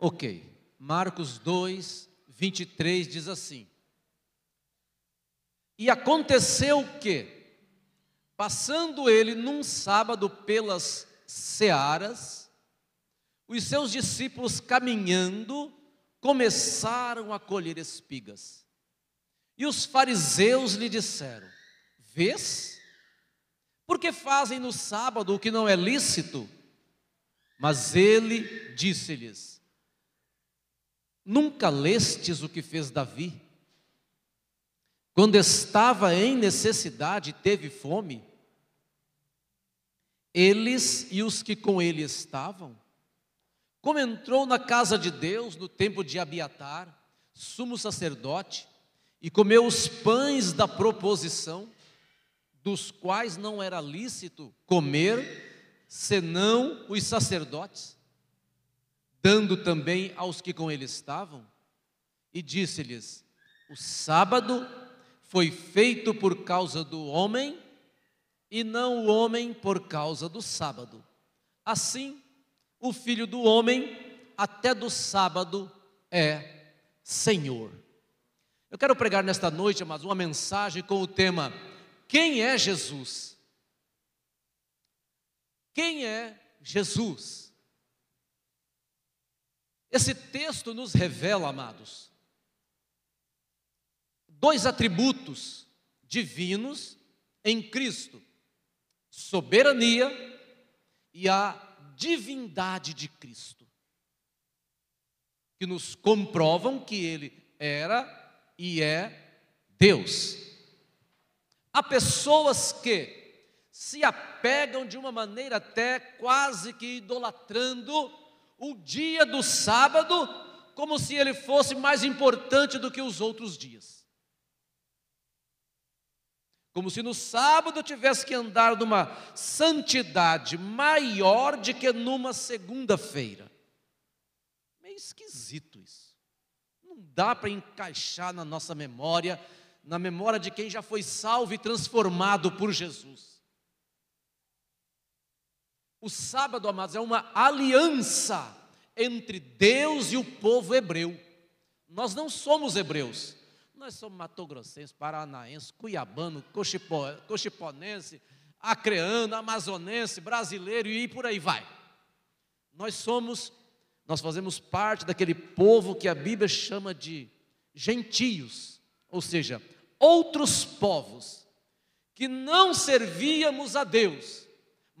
Ok. Marcos 2, 23 diz assim: E aconteceu que, passando ele num sábado pelas searas, os seus discípulos caminhando começaram a colher espigas. E os fariseus lhe disseram: Vês? Porque fazem no sábado o que não é lícito? Mas ele disse-lhes: Nunca lestes o que fez Davi? Quando estava em necessidade, teve fome? Eles e os que com ele estavam? Como entrou na casa de Deus no tempo de Abiatar, sumo sacerdote, e comeu os pães da proposição, dos quais não era lícito comer, senão os sacerdotes? Dando também aos que com ele estavam, e disse-lhes: O sábado foi feito por causa do homem, e não o homem por causa do sábado. Assim, o filho do homem, até do sábado, é Senhor. Eu quero pregar nesta noite, mas uma mensagem com o tema: Quem é Jesus? Quem é Jesus? Esse texto nos revela, amados, dois atributos divinos em Cristo: soberania e a divindade de Cristo, que nos comprovam que Ele era e é Deus. Há pessoas que se apegam de uma maneira até quase que idolatrando o dia do sábado como se ele fosse mais importante do que os outros dias. Como se no sábado tivesse que andar numa santidade maior de que numa segunda-feira. Meio esquisito isso. Não dá para encaixar na nossa memória, na memória de quem já foi salvo e transformado por Jesus. O sábado, amados, é uma aliança entre Deus e o povo hebreu. Nós não somos hebreus, nós somos matogrossenses, paranaenses, cuiabano, cochipó, cochiponense, acreano, amazonense, brasileiro e por aí vai. Nós somos, nós fazemos parte daquele povo que a Bíblia chama de gentios, ou seja, outros povos que não servíamos a Deus,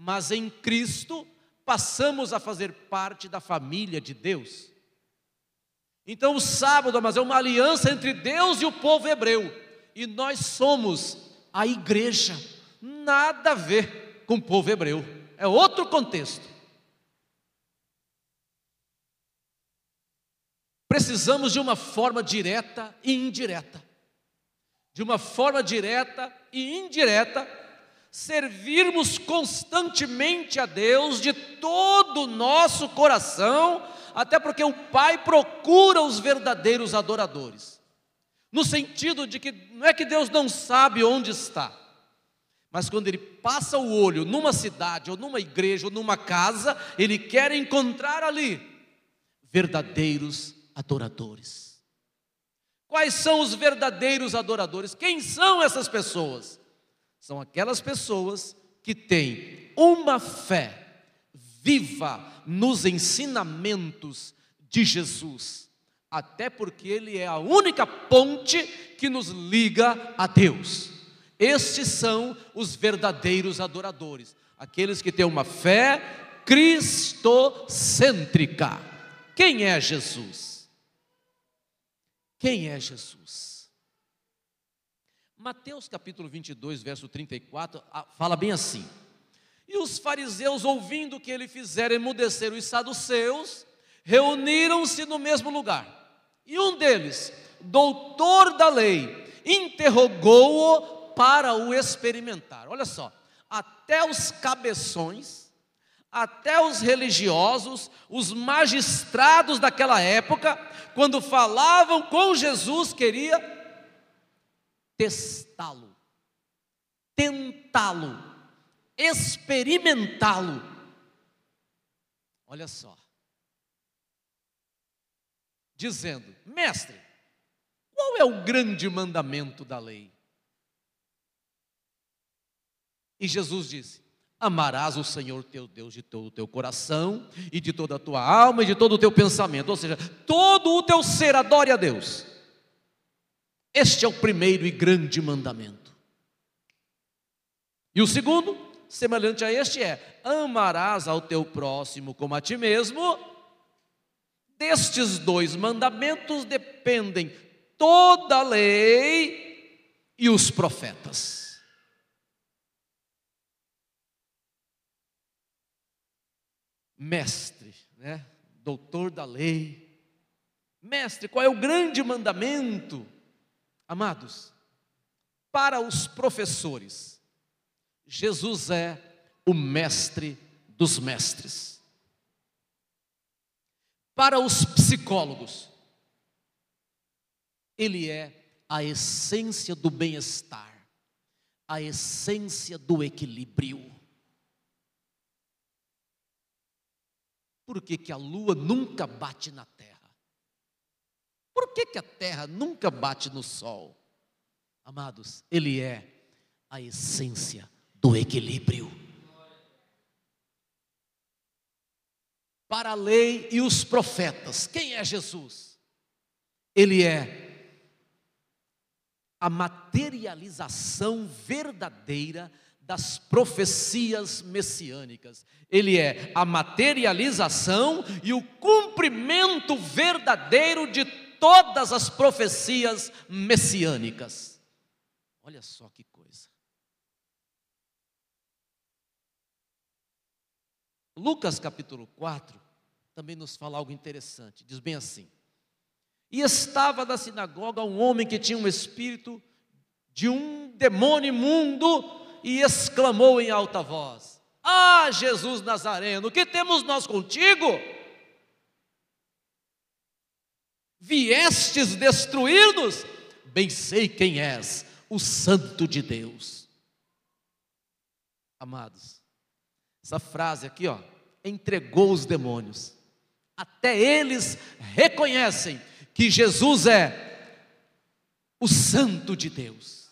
mas em Cristo passamos a fazer parte da família de Deus. Então o sábado, mas é uma aliança entre Deus e o povo hebreu, e nós somos a igreja, nada a ver com o povo hebreu, é outro contexto. Precisamos de uma forma direta e indireta. De uma forma direta e indireta servirmos constantemente a Deus de todo o nosso coração, até porque o Pai procura os verdadeiros adoradores. No sentido de que não é que Deus não sabe onde está, mas quando Ele passa o olho numa cidade, ou numa igreja, ou numa casa, Ele quer encontrar ali verdadeiros adoradores. Quais são os verdadeiros adoradores? Quem são essas pessoas? São aquelas pessoas que têm uma fé viva nos ensinamentos de Jesus, até porque Ele é a única ponte que nos liga a Deus. Estes são os verdadeiros adoradores, aqueles que têm uma fé cristocêntrica. Quem é Jesus? Quem é Jesus? Mateus capítulo 22, verso 34, fala bem assim: E os fariseus, ouvindo que ele fizera emudecer os saduceus, reuniram-se no mesmo lugar. E um deles, doutor da lei, interrogou-o para o experimentar. Olha só, até os cabeções, até os religiosos, os magistrados daquela época, quando falavam com Jesus, queria testá-lo, tentá-lo, experimentá-lo. Olha só. dizendo: Mestre, qual é o grande mandamento da lei? E Jesus disse: Amarás o Senhor teu Deus de todo o teu coração e de toda a tua alma e de todo o teu pensamento, ou seja, todo o teu ser adore a Deus. Este é o primeiro e grande mandamento. E o segundo, semelhante a este, é: amarás ao teu próximo como a ti mesmo. Destes dois mandamentos dependem toda a lei e os profetas. mestre, né? doutor da lei. Mestre, qual é o grande mandamento? Amados, para os professores, Jesus é o mestre dos mestres. Para os psicólogos, ele é a essência do bem-estar, a essência do equilíbrio. Por que, que a lua nunca bate na terra? Por que, que a terra nunca bate no sol? Amados, ele é a essência do equilíbrio. Para a lei e os profetas, quem é Jesus? Ele é a materialização verdadeira das profecias messiânicas. Ele é a materialização e o cumprimento verdadeiro de todas as profecias messiânicas. Olha só que coisa. Lucas capítulo 4 também nos fala algo interessante. Diz bem assim: E estava na sinagoga um homem que tinha um espírito de um demônio imundo e exclamou em alta voz: Ah, Jesus Nazareno, que temos nós contigo? Viestes destruir-nos? Bem sei quem és, o Santo de Deus. Amados, essa frase aqui, ó, entregou os demônios. Até eles reconhecem que Jesus é o Santo de Deus.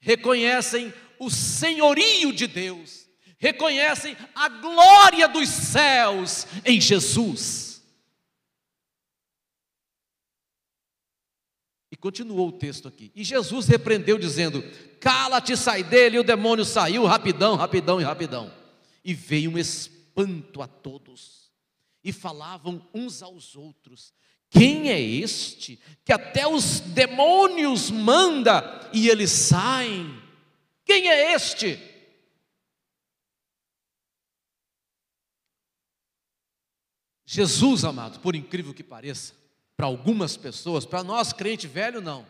Reconhecem o senhorio de Deus, reconhecem a glória dos céus em Jesus. E continuou o texto aqui. E Jesus repreendeu, dizendo: Cala-te, sai dele. E o demônio saiu rapidão, rapidão e rapidão. E veio um espanto a todos. E falavam uns aos outros: Quem é este que até os demônios manda e eles saem? Quem é este? Jesus, amado, por incrível que pareça, para algumas pessoas, para nós crente velho, não.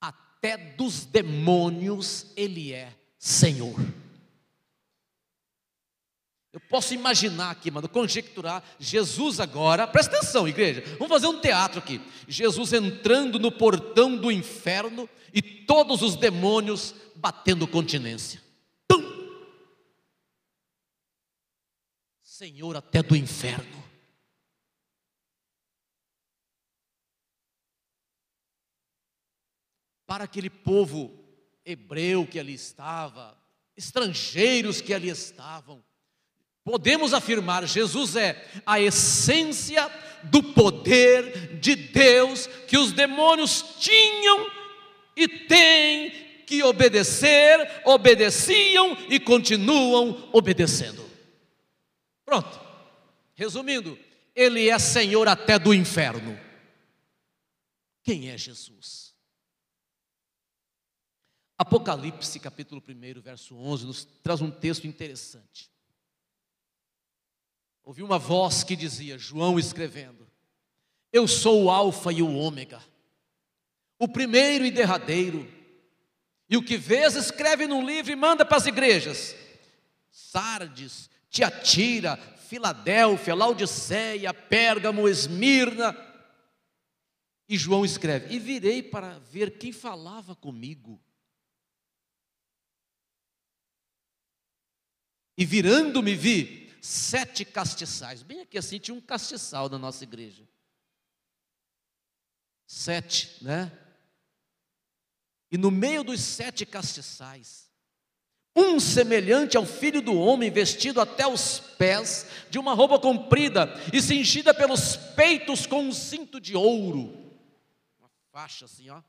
Até dos demônios ele é Senhor. Eu posso imaginar aqui, mano, conjecturar Jesus agora, presta atenção, igreja, vamos fazer um teatro aqui. Jesus entrando no portão do inferno e todos os demônios batendo continência. Tum! Senhor até do inferno. Para aquele povo hebreu que ali estava, estrangeiros que ali estavam, Podemos afirmar, Jesus é a essência do poder de Deus que os demônios tinham e têm que obedecer, obedeciam e continuam obedecendo. Pronto. Resumindo, ele é Senhor até do inferno. Quem é Jesus? Apocalipse, capítulo 1, verso 11, nos traz um texto interessante. Ouvi uma voz que dizia, João escrevendo: Eu sou o Alfa e o Ômega, o primeiro e derradeiro. E o que vês, escreve num livro e manda para as igrejas: Sardes, Tiatira, Filadélfia, Laodiceia, Pérgamo, Esmirna. E João escreve: E virei para ver quem falava comigo. E virando-me vi sete castiçais. Bem aqui assim tinha um castiçal na nossa igreja. sete, né? E no meio dos sete castiçais, um semelhante ao filho do homem, vestido até os pés, de uma roupa comprida e cingida pelos peitos com um cinto de ouro. Uma faixa assim, ó.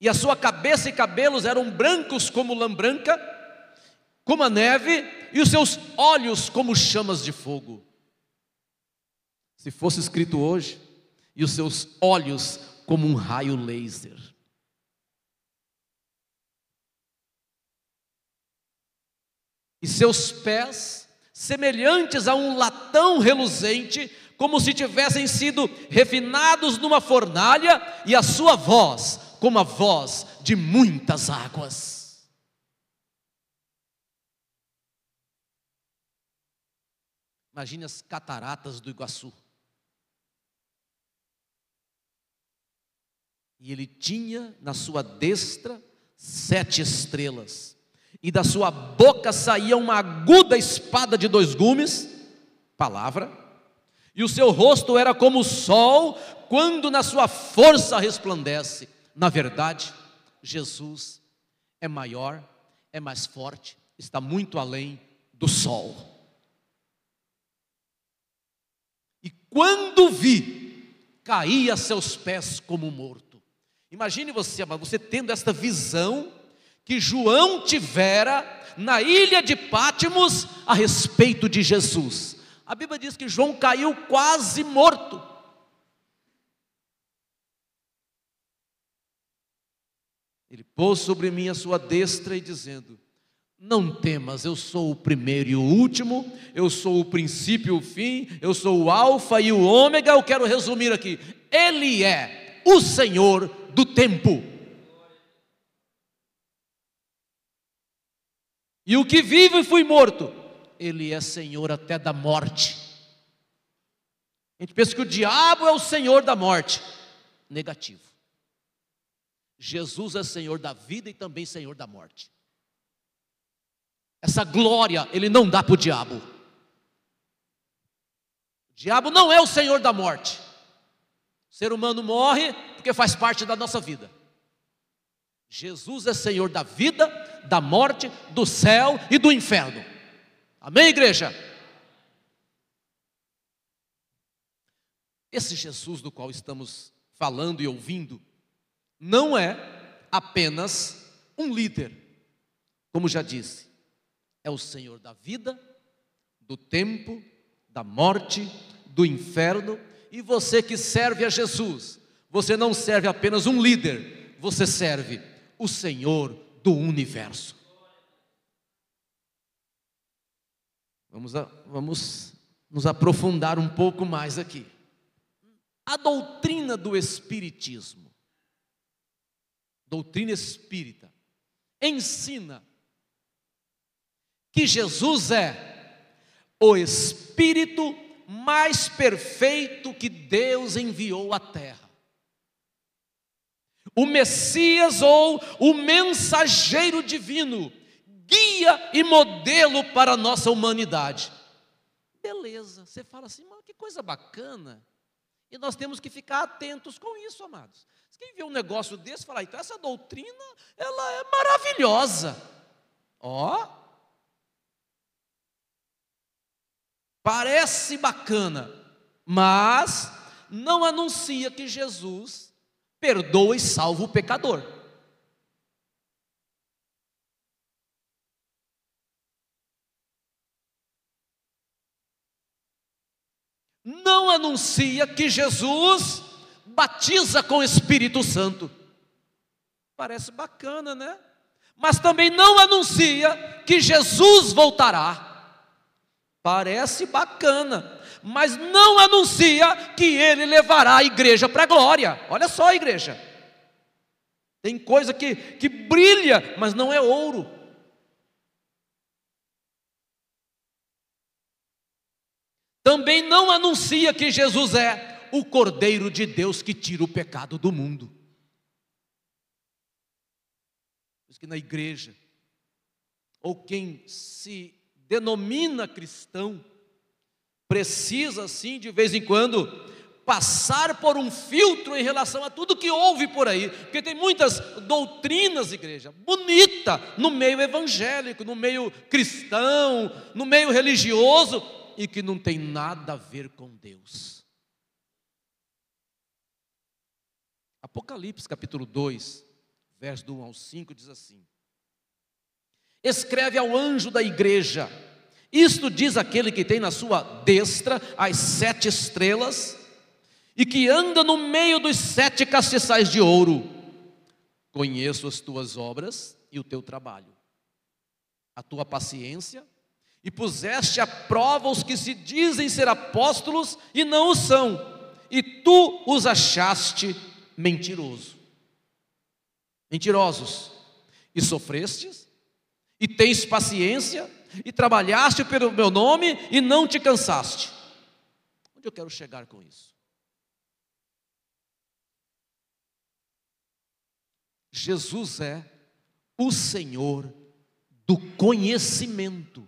E a sua cabeça e cabelos eram brancos como lã branca, como a neve, e os seus olhos como chamas de fogo. Se fosse escrito hoje, e os seus olhos como um raio laser. E seus pés semelhantes a um latão reluzente, como se tivessem sido refinados numa fornalha, e a sua voz como a voz de muitas águas. Imagine as cataratas do Iguaçu. E ele tinha na sua destra sete estrelas, e da sua boca saía uma aguda espada de dois gumes, palavra, e o seu rosto era como o sol quando na sua força resplandece. Na verdade, Jesus é maior, é mais forte, está muito além do sol. E quando vi, caí a seus pés como morto. Imagine você, você tendo esta visão que João tivera na ilha de Pátimos a respeito de Jesus. A Bíblia diz que João caiu quase morto. Ele pôs sobre mim a sua destra e dizendo: Não temas, eu sou o primeiro e o último, eu sou o princípio e o fim, eu sou o Alfa e o Ômega. Eu quero resumir aqui: Ele é o Senhor do tempo. E o que vive e fui morto, ele é Senhor até da morte. A gente pensa que o diabo é o Senhor da morte. Negativo. Jesus é Senhor da vida e também Senhor da morte. Essa glória ele não dá para o diabo. O diabo não é o Senhor da morte. O ser humano morre porque faz parte da nossa vida. Jesus é Senhor da vida, da morte, do céu e do inferno. Amém, igreja? Esse Jesus do qual estamos falando e ouvindo, não é apenas um líder, como já disse, é o Senhor da vida, do tempo, da morte, do inferno e você que serve a Jesus, você não serve apenas um líder, você serve o Senhor do universo. Vamos, a, vamos nos aprofundar um pouco mais aqui. A doutrina do Espiritismo, doutrina espírita, ensina que Jesus é o Espírito mais perfeito que Deus enviou à terra. O Messias ou o mensageiro divino, guia e modelo para a nossa humanidade. Beleza, você fala assim, mas que coisa bacana. E nós temos que ficar atentos com isso, amados. Quem vê um negócio desse, fala, então essa doutrina, ela é maravilhosa. Ó, Parece bacana, mas não anuncia que Jesus perdoa e salva o pecador. Não anuncia que Jesus batiza com o Espírito Santo. Parece bacana, né? Mas também não anuncia que Jesus voltará. Parece bacana, mas não anuncia que ele levará a igreja para a glória. Olha só, a igreja. Tem coisa que, que brilha, mas não é ouro. Também não anuncia que Jesus é o Cordeiro de Deus que tira o pecado do mundo. Por isso que na igreja, ou quem se denomina cristão, precisa, sim, de vez em quando, passar por um filtro em relação a tudo que houve por aí, porque tem muitas doutrinas, igreja, bonita no meio evangélico, no meio cristão, no meio religioso e que não tem nada a ver com Deus. Apocalipse capítulo 2, verso do 1 ao 5 diz assim: Escreve ao anjo da igreja, isto diz aquele que tem na sua destra as sete estrelas e que anda no meio dos sete castiçais de ouro. Conheço as tuas obras e o teu trabalho, a tua paciência, e puseste à prova os que se dizem ser apóstolos e não o são, e tu os achaste mentiroso. Mentirosos, e sofrestes, e tens paciência, e trabalhaste pelo meu nome e não te cansaste. Onde eu quero chegar com isso? Jesus é o Senhor do conhecimento.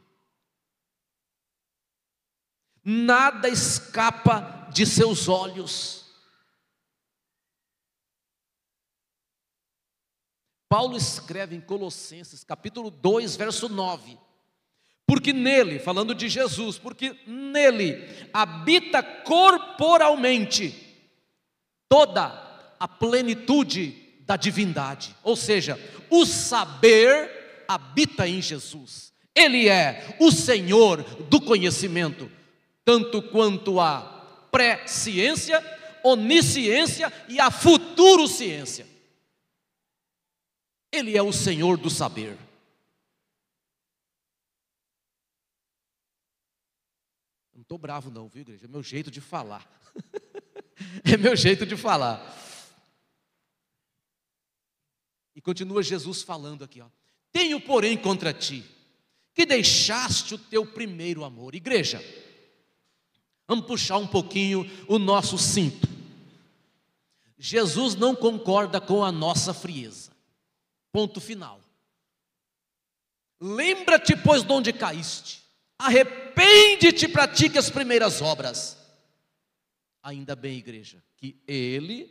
Nada escapa de seus olhos. Paulo escreve em Colossenses, capítulo 2, verso 9: Porque nele, falando de Jesus, porque nele habita corporalmente toda a plenitude da divindade, ou seja, o saber habita em Jesus. Ele é o Senhor do conhecimento, tanto quanto a pré-ciência, onisciência e a futuro ciência. Ele é o Senhor do saber. Não estou bravo, não, viu, igreja? É meu jeito de falar. é meu jeito de falar. E continua Jesus falando aqui, ó. Tenho, porém, contra ti que deixaste o teu primeiro amor. Igreja, vamos puxar um pouquinho o nosso cinto. Jesus não concorda com a nossa frieza. Ponto final. Lembra-te, pois, de onde caíste. Arrepende-te e pratique as primeiras obras. Ainda bem, igreja, que Ele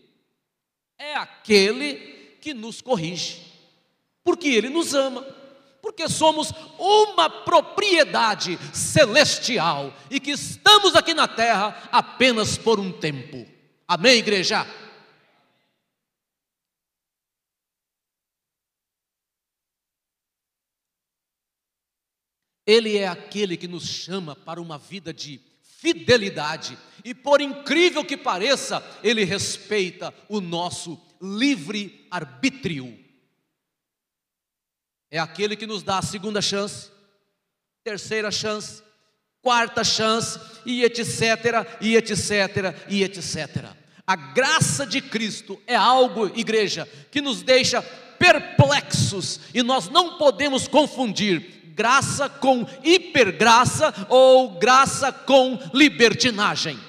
é aquele que nos corrige, porque Ele nos ama, porque somos uma propriedade celestial e que estamos aqui na terra apenas por um tempo. Amém, igreja? Ele é aquele que nos chama para uma vida de fidelidade, e por incrível que pareça, Ele respeita o nosso livre arbítrio. É aquele que nos dá a segunda chance, terceira chance, quarta chance, e etc, e etc, e etc. A graça de Cristo é algo, igreja, que nos deixa perplexos e nós não podemos confundir graça com hipergraça ou graça com libertinagem.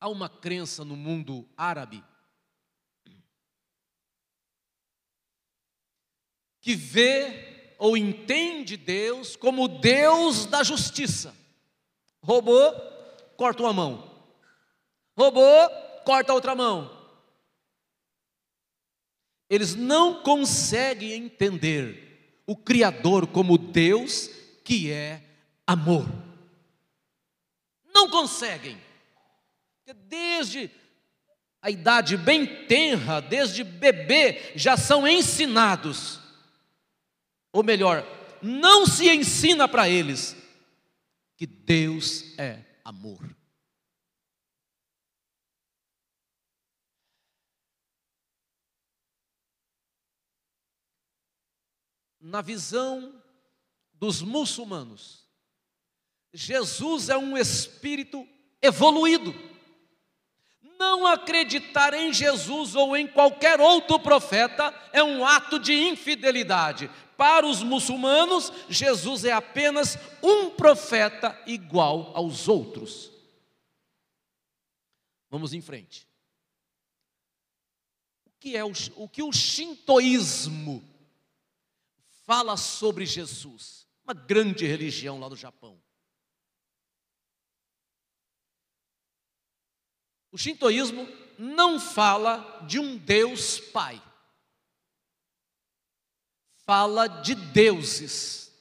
Há uma crença no mundo árabe que vê ou entende Deus como Deus da justiça. Roubou, corta uma mão. Roubou, corta outra mão. Eles não conseguem entender o Criador como Deus que é amor. Não conseguem. Desde a idade bem tenra, desde bebê, já são ensinados. Ou melhor, não se ensina para eles que Deus é amor. Na visão dos muçulmanos, Jesus é um espírito evoluído não acreditar em Jesus ou em qualquer outro profeta é um ato de infidelidade. Para os muçulmanos, Jesus é apenas um profeta igual aos outros. Vamos em frente. O que é o, o que o shintoísmo fala sobre Jesus, uma grande religião lá no Japão. O shintoísmo não fala de um Deus Pai, fala de deuses.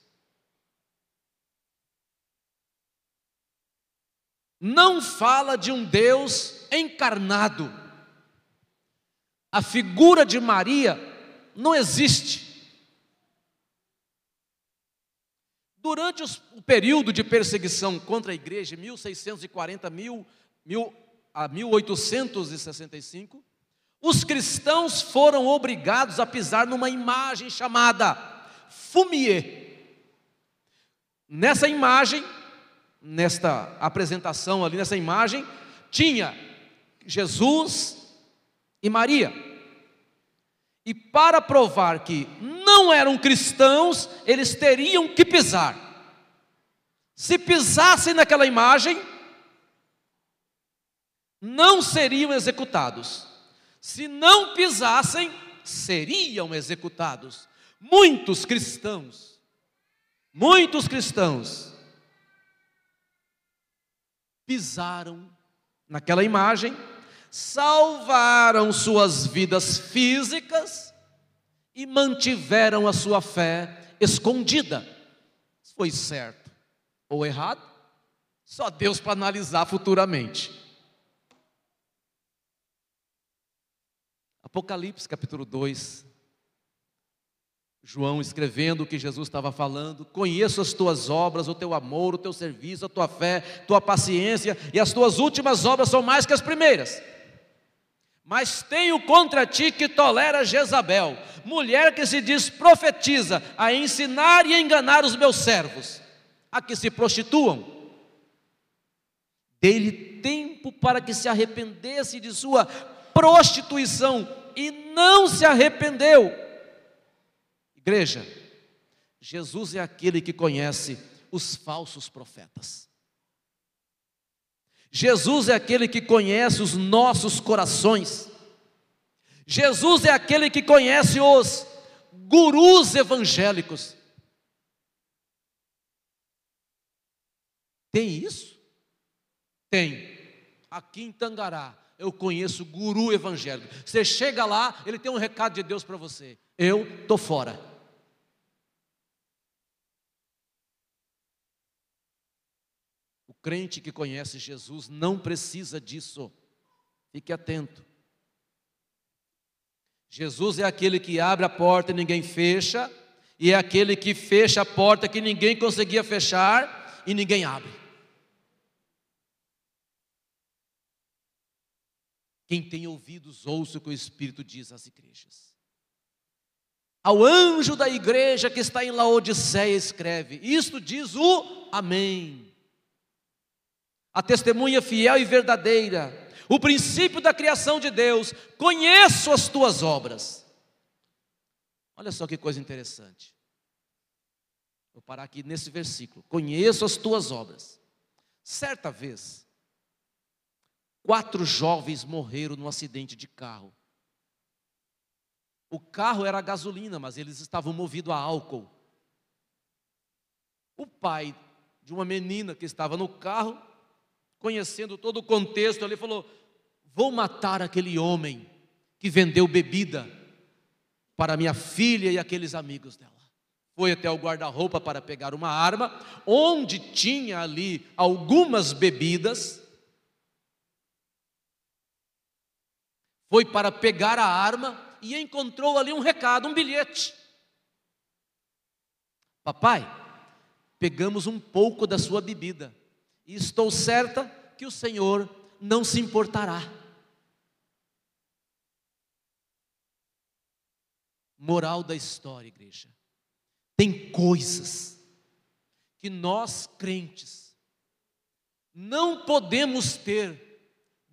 Não fala de um Deus encarnado. A figura de Maria não existe. Durante o período de perseguição contra a igreja, 1640 mil, mil, a 1865, os cristãos foram obrigados a pisar numa imagem chamada fumier. Nessa imagem, nesta apresentação ali, nessa imagem, tinha Jesus e Maria. E para provar que não eram cristãos, eles teriam que pisar. Se pisassem naquela imagem, não seriam executados. Se não pisassem, seriam executados. Muitos cristãos, muitos cristãos, pisaram naquela imagem, salvaram suas vidas físicas e mantiveram a sua fé escondida. Foi certo ou errado? Só Deus para analisar futuramente. Apocalipse capítulo 2. João escrevendo o que Jesus estava falando, conheço as tuas obras, o teu amor, o teu serviço, a tua fé, tua paciência, e as tuas últimas obras são mais que as primeiras. Mas tenho contra ti que tolera Jezabel, mulher que se diz profetiza, a ensinar e enganar os meus servos, a que se prostituam. Dê-lhe tempo para que se arrependesse de sua prostituição e não se arrependeu. Igreja, Jesus é aquele que conhece os falsos profetas. Jesus é aquele que conhece os nossos corações. Jesus é aquele que conhece os gurus evangélicos. Tem isso? Tem. Aqui em Tangará, eu conheço guru evangélico. Você chega lá, ele tem um recado de Deus para você. Eu tô fora. Crente que conhece Jesus não precisa disso. Fique atento. Jesus é aquele que abre a porta e ninguém fecha, e é aquele que fecha a porta que ninguém conseguia fechar e ninguém abre. Quem tem ouvidos, ouça o que o Espírito diz às igrejas. Ao anjo da igreja que está em Laodiceia, escreve: Isto diz o Amém. A testemunha fiel e verdadeira, o princípio da criação de Deus, conheço as tuas obras. Olha só que coisa interessante. Vou parar aqui nesse versículo. Conheço as tuas obras. Certa vez, Quatro jovens morreram num acidente de carro. O carro era gasolina, mas eles estavam movidos a álcool. O pai de uma menina que estava no carro, conhecendo todo o contexto, ele falou: Vou matar aquele homem que vendeu bebida para minha filha e aqueles amigos dela. Foi até o guarda-roupa para pegar uma arma, onde tinha ali algumas bebidas Foi para pegar a arma e encontrou ali um recado, um bilhete. Papai, pegamos um pouco da sua bebida e estou certa que o Senhor não se importará. Moral da história, igreja. Tem coisas que nós crentes não podemos ter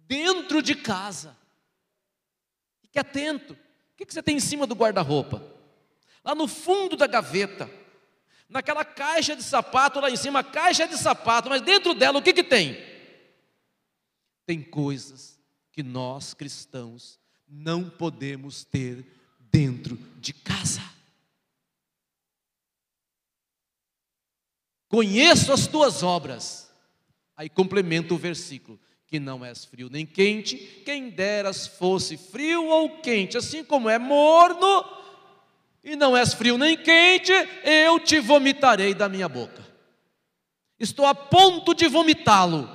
dentro de casa Fique atento. O que você tem em cima do guarda-roupa? Lá no fundo da gaveta, naquela caixa de sapato lá em cima, caixa de sapato, mas dentro dela o que, que tem? Tem coisas que nós cristãos não podemos ter dentro de casa. conheço as tuas obras. Aí complementa o versículo: que não és frio nem quente, quem deras fosse frio ou quente, assim como é morno, e não és frio nem quente, eu te vomitarei da minha boca. Estou a ponto de vomitá-lo.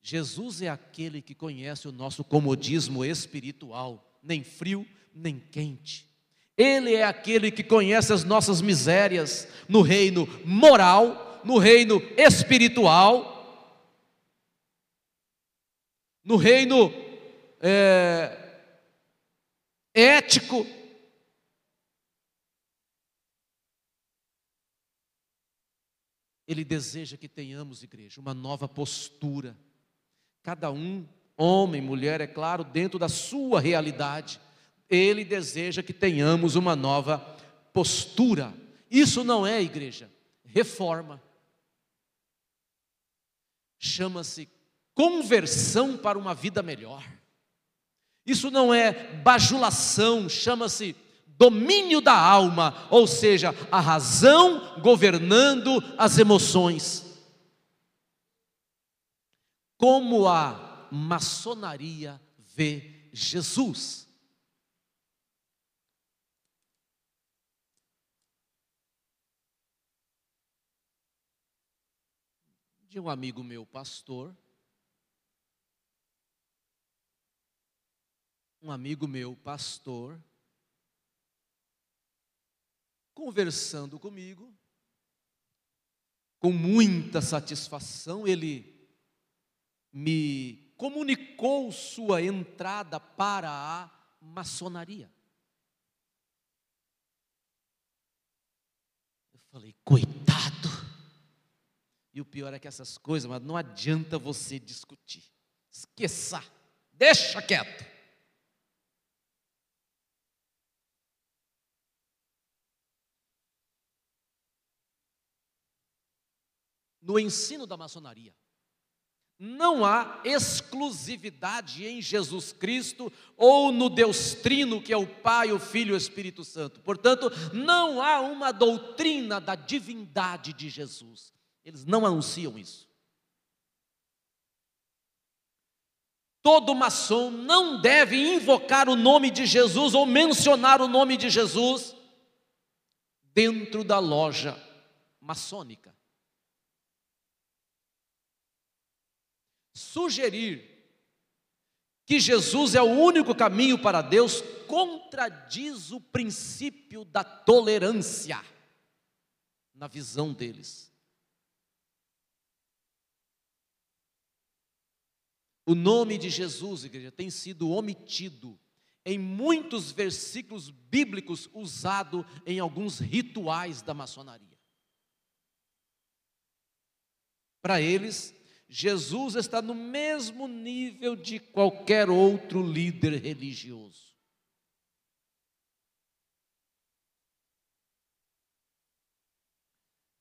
Jesus é aquele que conhece o nosso comodismo espiritual, nem frio nem quente. Ele é aquele que conhece as nossas misérias no reino moral, no reino espiritual, no reino é, ético. Ele deseja que tenhamos, igreja, uma nova postura. Cada um, homem, mulher, é claro, dentro da sua realidade ele deseja que tenhamos uma nova postura. Isso não é, igreja, reforma. Chama-se conversão para uma vida melhor. Isso não é bajulação, chama-se domínio da alma, ou seja, a razão governando as emoções. Como a maçonaria vê Jesus. de um amigo meu, pastor. Um amigo meu, pastor, conversando comigo, com muita satisfação, ele me comunicou sua entrada para a maçonaria. Eu falei, coitado. E o pior é que essas coisas, mas não adianta você discutir. Esqueça. Deixa quieto. No ensino da maçonaria, não há exclusividade em Jesus Cristo ou no Deus Trino, que é o Pai, o Filho e o Espírito Santo. Portanto, não há uma doutrina da divindade de Jesus. Eles não anunciam isso. Todo maçom não deve invocar o nome de Jesus ou mencionar o nome de Jesus dentro da loja maçônica. Sugerir que Jesus é o único caminho para Deus contradiz o princípio da tolerância na visão deles. O nome de Jesus, igreja, tem sido omitido em muitos versículos bíblicos usado em alguns rituais da maçonaria. Para eles, Jesus está no mesmo nível de qualquer outro líder religioso.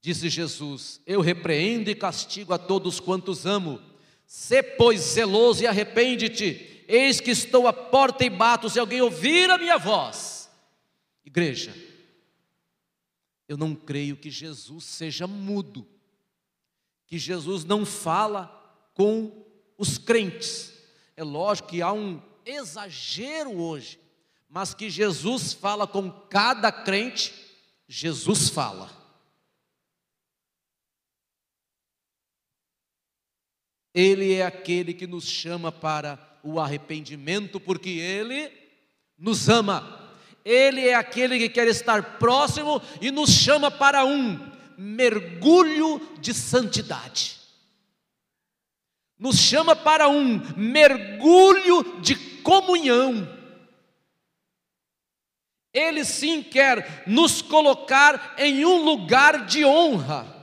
Disse Jesus: Eu repreendo e castigo a todos quantos amo Sê, pois, zeloso e arrepende-te. Eis que estou à porta e bato, se alguém ouvir a minha voz. Igreja, eu não creio que Jesus seja mudo, que Jesus não fala com os crentes. É lógico que há um exagero hoje, mas que Jesus fala com cada crente, Jesus fala. Ele é aquele que nos chama para o arrependimento, porque Ele nos ama. Ele é aquele que quer estar próximo e nos chama para um mergulho de santidade. Nos chama para um mergulho de comunhão. Ele sim quer nos colocar em um lugar de honra.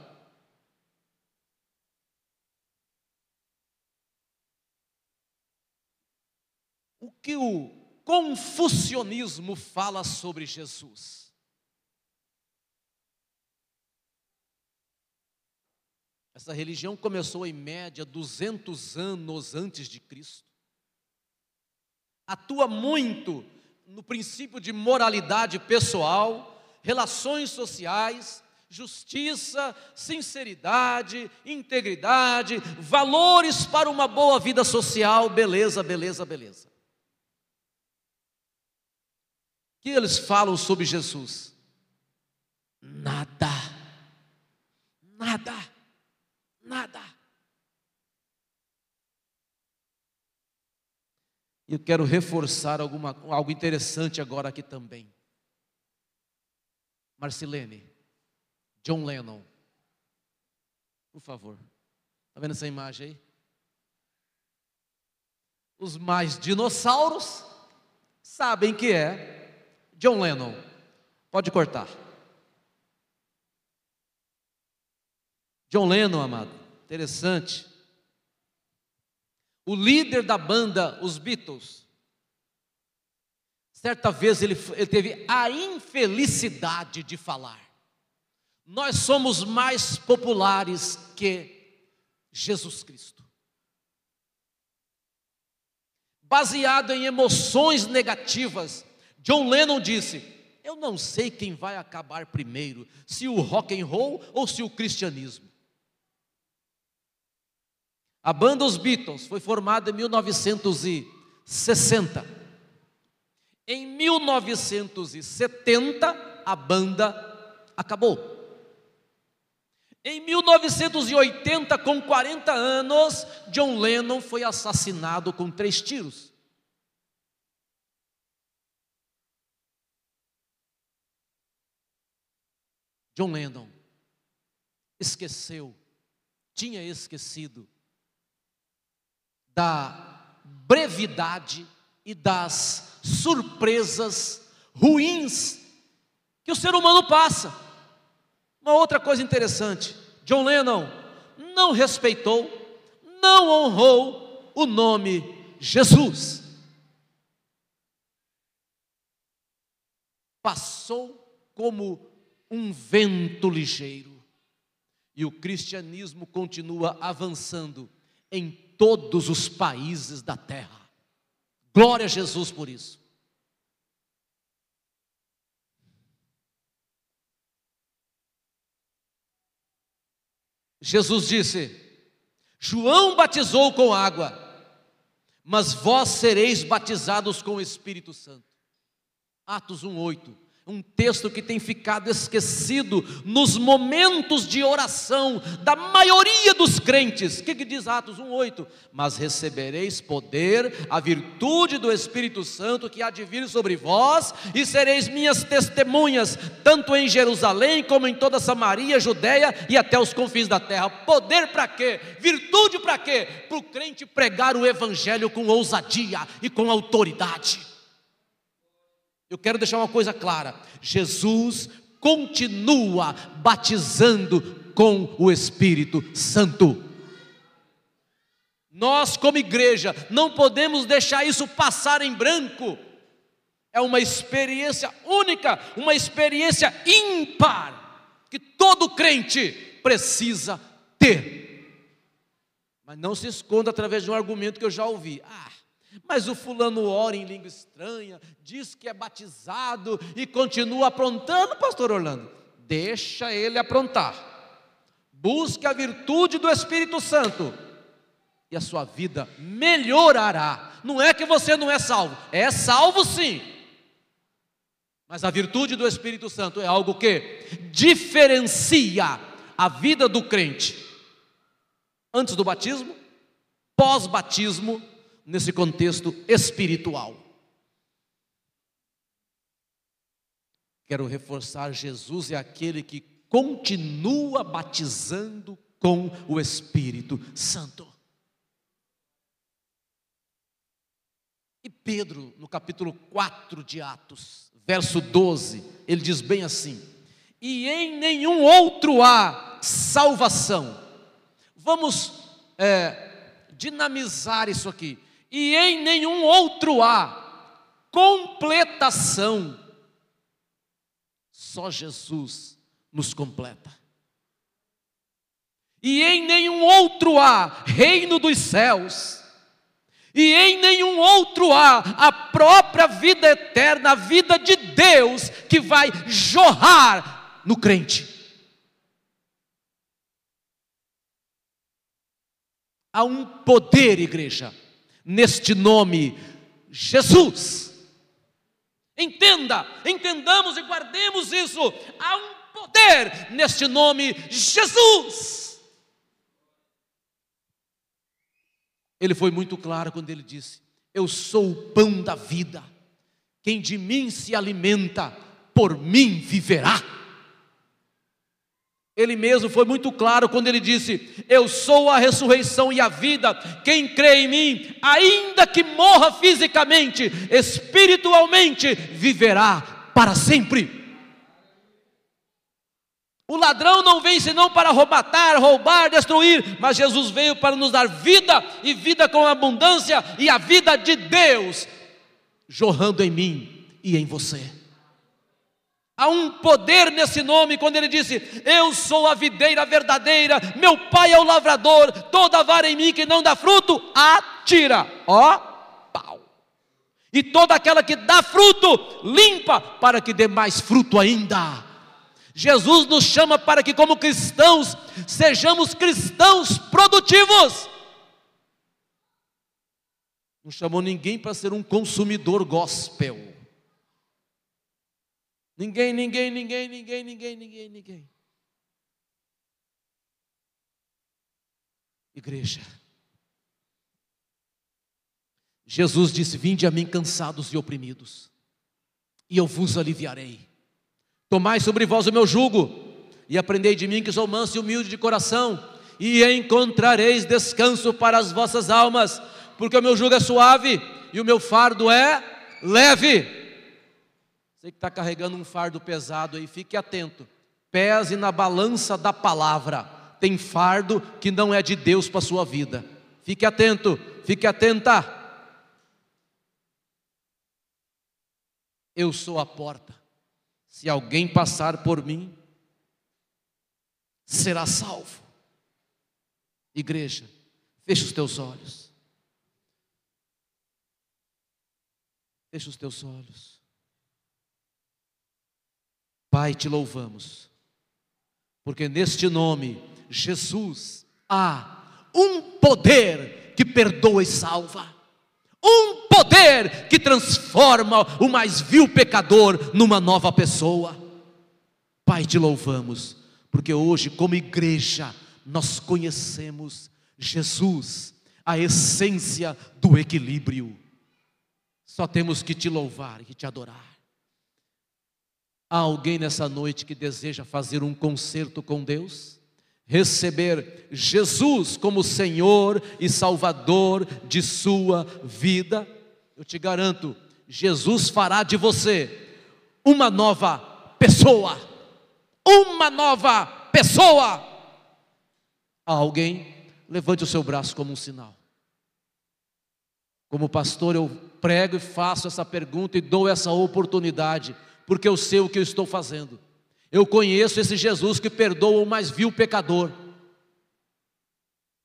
que o confucionismo fala sobre Jesus. Essa religião começou em média 200 anos antes de Cristo. Atua muito no princípio de moralidade pessoal, relações sociais, justiça, sinceridade, integridade, valores para uma boa vida social, beleza, beleza, beleza. O que eles falam sobre Jesus? Nada, nada, nada. E eu quero reforçar alguma, algo interessante agora aqui também. Marcelene, John Lennon. Por favor. Está vendo essa imagem aí? Os mais dinossauros sabem que é John Lennon. Pode cortar. John Lennon, amado, interessante. O líder da banda, os Beatles, certa vez ele, ele teve a infelicidade de falar: Nós somos mais populares que Jesus Cristo. Baseado em emoções negativas, John Lennon disse: Eu não sei quem vai acabar primeiro, se o rock and roll ou se o cristianismo. A banda Os Beatles foi formada em 1960. Em 1970, a banda acabou. Em 1980, com 40 anos, John Lennon foi assassinado com três tiros. John Lennon esqueceu, tinha esquecido da brevidade e das surpresas ruins que o ser humano passa. Uma outra coisa interessante: John Lennon não respeitou, não honrou o nome Jesus. Passou como um vento ligeiro. E o cristianismo continua avançando em todos os países da terra. Glória a Jesus por isso. Jesus disse: João batizou com água, mas vós sereis batizados com o Espírito Santo. Atos 1:8 um texto que tem ficado esquecido nos momentos de oração da maioria dos crentes. O que, que diz Atos 1,8? Mas recebereis poder, a virtude do Espírito Santo que há de vir sobre vós, e sereis minhas testemunhas, tanto em Jerusalém como em toda Samaria, Judéia e até os confins da terra. Poder para quê? Virtude para quê? Para o crente pregar o Evangelho com ousadia e com autoridade. Eu quero deixar uma coisa clara: Jesus continua batizando com o Espírito Santo. Nós, como igreja, não podemos deixar isso passar em branco. É uma experiência única, uma experiência ímpar, que todo crente precisa ter. Mas não se esconda através de um argumento que eu já ouvi. Ah, mas o fulano ora em língua estranha, diz que é batizado e continua aprontando, pastor Orlando. Deixa ele aprontar. Busque a virtude do Espírito Santo e a sua vida melhorará. Não é que você não é salvo, é salvo sim. Mas a virtude do Espírito Santo é algo que diferencia a vida do crente antes do batismo, pós-batismo nesse contexto espiritual. Quero reforçar: Jesus é aquele que continua batizando com o Espírito Santo. E Pedro, no capítulo 4 de Atos, verso 12, ele diz bem assim: E em nenhum outro há salvação. Vamos é, dinamizar isso aqui e em nenhum outro há completação. Só Jesus nos completa. E em nenhum outro há reino dos céus, e em nenhum outro há a própria vida eterna, a vida de Deus que vai jorrar no crente. Há um poder, igreja, neste nome, Jesus. Entenda, entendamos e guardemos isso. Há um poder neste nome, Jesus. Ele foi muito claro quando ele disse: Eu sou o pão da vida, quem de mim se alimenta, por mim viverá. Ele mesmo foi muito claro quando ele disse: Eu sou a ressurreição e a vida. Quem crê em mim, ainda que morra fisicamente, espiritualmente, viverá para sempre. O ladrão não vem senão para matar, roubar, destruir, mas Jesus veio para nos dar vida e vida com abundância e a vida de Deus jorrando em mim e em você. Há um poder nesse nome, quando ele disse: Eu sou a videira verdadeira, meu pai é o lavrador, toda vara em mim que não dá fruto, atira, ó, pau. E toda aquela que dá fruto, limpa, para que dê mais fruto ainda. Jesus nos chama para que, como cristãos, sejamos cristãos produtivos. Não chamou ninguém para ser um consumidor gospel. Ninguém, ninguém, ninguém, ninguém, ninguém, ninguém, ninguém. Igreja. Jesus disse: Vinde a mim cansados e oprimidos, e eu vos aliviarei. Tomai sobre vós o meu jugo, e aprendei de mim que sou manso e humilde de coração, e encontrareis descanso para as vossas almas, porque o meu jugo é suave e o meu fardo é leve. Você que está carregando um fardo pesado aí, fique atento. Pese na balança da palavra. Tem fardo que não é de Deus para a sua vida. Fique atento, fique atenta. Eu sou a porta. Se alguém passar por mim, será salvo. Igreja, feche os teus olhos. Feche os teus olhos. Pai, te louvamos, porque neste nome, Jesus, há um poder que perdoa e salva, um poder que transforma o mais vil pecador numa nova pessoa. Pai, te louvamos, porque hoje, como igreja, nós conhecemos Jesus, a essência do equilíbrio. Só temos que te louvar e te adorar. Há alguém nessa noite que deseja fazer um concerto com Deus? Receber Jesus como Senhor e Salvador de sua vida? Eu te garanto, Jesus fará de você uma nova pessoa. Uma nova pessoa. Há alguém? Levante o seu braço como um sinal. Como pastor, eu prego e faço essa pergunta e dou essa oportunidade porque eu sei o que eu estou fazendo. Eu conheço esse Jesus que perdoa o mais vil pecador.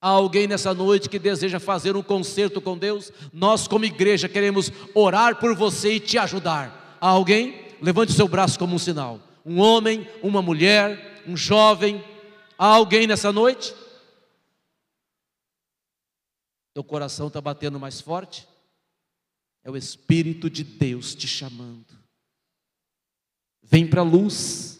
Há alguém nessa noite que deseja fazer um concerto com Deus? Nós, como igreja, queremos orar por você e te ajudar. Há alguém? Levante seu braço como um sinal. Um homem, uma mulher, um jovem. Há alguém nessa noite? Teu coração está batendo mais forte? É o Espírito de Deus te chamando. Vem para a luz.